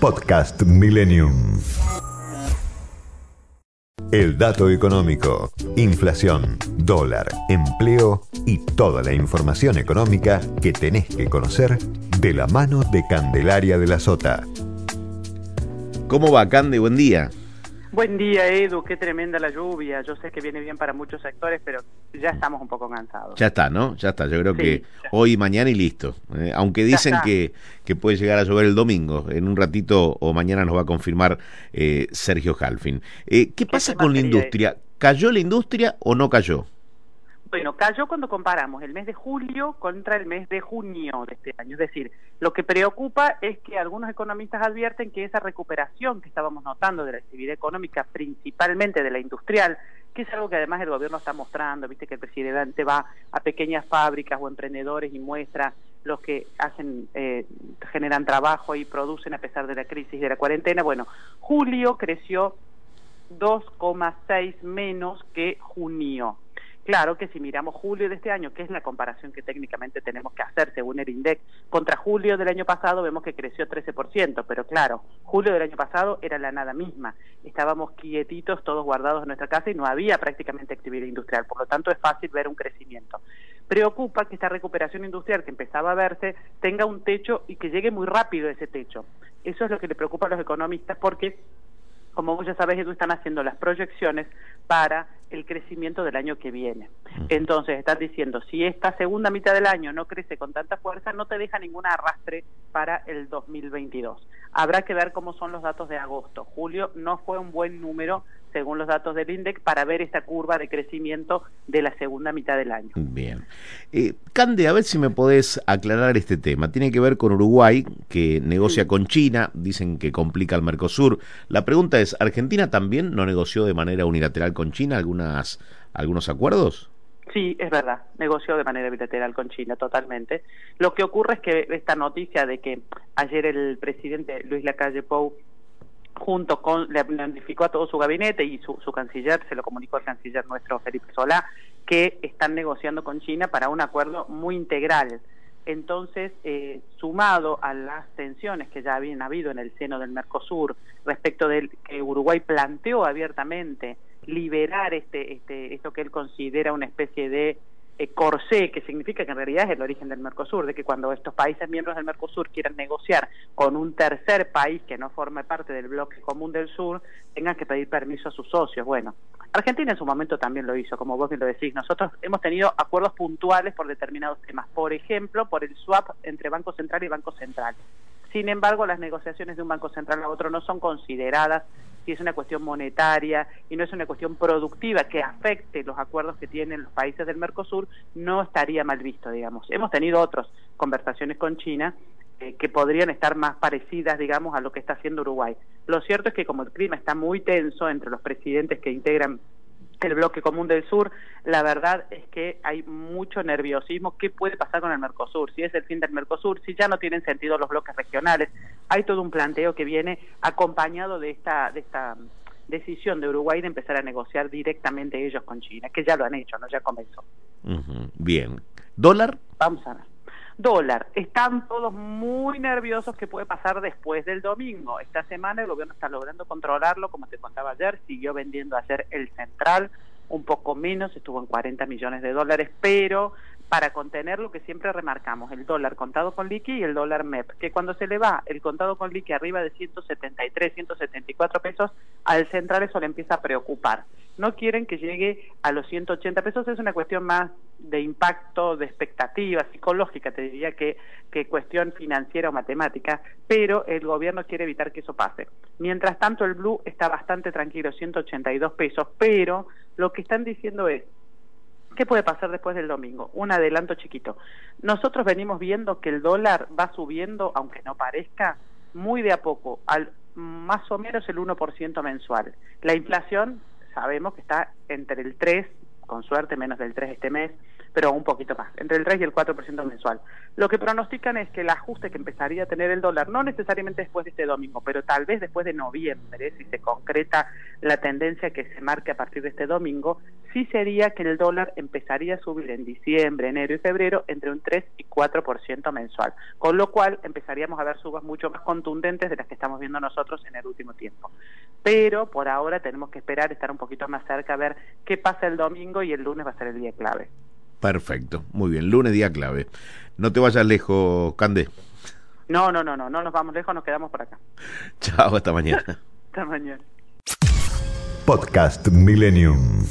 Podcast Millennium. El dato económico, inflación, dólar, empleo y toda la información económica que tenés que conocer de la mano de Candelaria de la Sota. ¿Cómo va, Cande? Buen día. Buen día, Edu. Qué tremenda la lluvia. Yo sé que viene bien para muchos sectores, pero ya estamos un poco cansados. Ya está, ¿no? Ya está. Yo creo que hoy, mañana y listo. ¿eh? aunque dicen que, que puede llegar a llover el domingo. En un ratito o mañana nos va a confirmar eh, Sergio Halfin. Eh, ¿Qué pasa con la industria? ¿Cayó la industria o no cayó? Bueno, cayó cuando comparamos el mes de julio contra el mes de junio de este año. Es decir, lo que preocupa es que algunos economistas advierten que esa recuperación que estábamos notando de la actividad económica, principalmente de la industrial, que es algo que además el gobierno está mostrando, viste que el presidente va a pequeñas fábricas o emprendedores y muestra los que hacen, eh, generan trabajo y producen a pesar de la crisis y de la cuarentena. Bueno, julio creció 2,6 menos que junio. Claro que si miramos julio de este año, que es la comparación que técnicamente tenemos que hacer según el INDEC, contra julio del año pasado vemos que creció 13%, pero claro, julio del año pasado era la nada misma. Estábamos quietitos, todos guardados en nuestra casa y no había prácticamente actividad industrial, por lo tanto es fácil ver un crecimiento. Preocupa que esta recuperación industrial que empezaba a verse tenga un techo y que llegue muy rápido ese techo. Eso es lo que le preocupa a los economistas porque como vos ya sabés, Edu, están haciendo las proyecciones para el crecimiento del año que viene. Entonces, están diciendo, si esta segunda mitad del año no crece con tanta fuerza, no te deja ningún arrastre para el 2022. Habrá que ver cómo son los datos de agosto. Julio no fue un buen número según los datos del INDEC, para ver esta curva de crecimiento de la segunda mitad del año. Bien. Eh, Cande, a ver si me podés aclarar este tema. Tiene que ver con Uruguay, que negocia con China, dicen que complica el Mercosur. La pregunta es, ¿Argentina también no negoció de manera unilateral con China algunas, algunos acuerdos? Sí, es verdad, negoció de manera bilateral con China, totalmente. Lo que ocurre es que esta noticia de que ayer el presidente Luis Lacalle Pou junto con, le notificó a todo su gabinete y su, su canciller, se lo comunicó al canciller nuestro Felipe Solá, que están negociando con China para un acuerdo muy integral. Entonces, eh, sumado a las tensiones que ya habían habido en el seno del Mercosur respecto de que Uruguay planteó abiertamente liberar este, este, esto que él considera una especie de eh, corsé, que significa que en realidad es el origen del Mercosur, de que cuando estos países miembros del Mercosur quieran negociar con un tercer país que no forme parte del bloque común del sur, tengan que pedir permiso a sus socios. Bueno, Argentina en su momento también lo hizo, como vos bien lo decís. Nosotros hemos tenido acuerdos puntuales por determinados temas, por ejemplo, por el swap entre Banco Central y Banco Central. Sin embargo, las negociaciones de un banco central a otro no son consideradas si es una cuestión monetaria y no es una cuestión productiva que afecte los acuerdos que tienen los países del Mercosur, no estaría mal visto, digamos. Hemos tenido otras conversaciones con China eh, que podrían estar más parecidas, digamos, a lo que está haciendo Uruguay. Lo cierto es que como el clima está muy tenso entre los presidentes que integran el bloque común del sur, la verdad es que hay mucho nerviosismo. ¿Qué puede pasar con el Mercosur? Si es el fin del Mercosur, si ya no tienen sentido los bloques regionales. Hay todo un planteo que viene acompañado de esta, de esta decisión de Uruguay de empezar a negociar directamente ellos con China, que ya lo han hecho, ¿no? Ya comenzó. Bien. ¿Dólar? Vamos a ver. Dólar, están todos muy nerviosos qué puede pasar después del domingo. Esta semana el gobierno está logrando controlarlo, como te contaba ayer, siguió vendiendo ayer el central, un poco menos, estuvo en 40 millones de dólares, pero para contener lo que siempre remarcamos, el dólar contado con liqui y el dólar MEP, que cuando se le va el contado con liqui arriba de 173, 174 pesos, al central eso le empieza a preocupar no quieren que llegue a los 180 pesos, es una cuestión más de impacto, de expectativa psicológica, te diría que, que cuestión financiera o matemática, pero el gobierno quiere evitar que eso pase. Mientras tanto, el blue está bastante tranquilo, 182 pesos, pero lo que están diciendo es, ¿Qué puede pasar después del domingo? Un adelanto chiquito. Nosotros venimos viendo que el dólar va subiendo, aunque no parezca, muy de a poco, al más o menos el 1% mensual. La inflación sabemos que está entre el 3, con suerte menos del 3 este mes, pero un poquito más, entre el 3 y el 4% mensual. Lo que pronostican es que el ajuste que empezaría a tener el dólar, no necesariamente después de este domingo, pero tal vez después de noviembre, si se concreta la tendencia que se marque a partir de este domingo, sí sería que el dólar empezaría a subir en diciembre, enero y febrero entre un 3 y 4% mensual, con lo cual empezaríamos a ver subas mucho más contundentes de las que estamos viendo nosotros en el último tiempo. Pero por ahora tenemos que esperar, estar un poquito más cerca, a ver qué pasa el domingo y el lunes va a ser el día clave. Perfecto, muy bien, lunes día clave. No te vayas lejos, Cande. No, no, no, no, no nos vamos lejos, nos quedamos por acá. Chao, hasta mañana. hasta mañana. Podcast Millennium.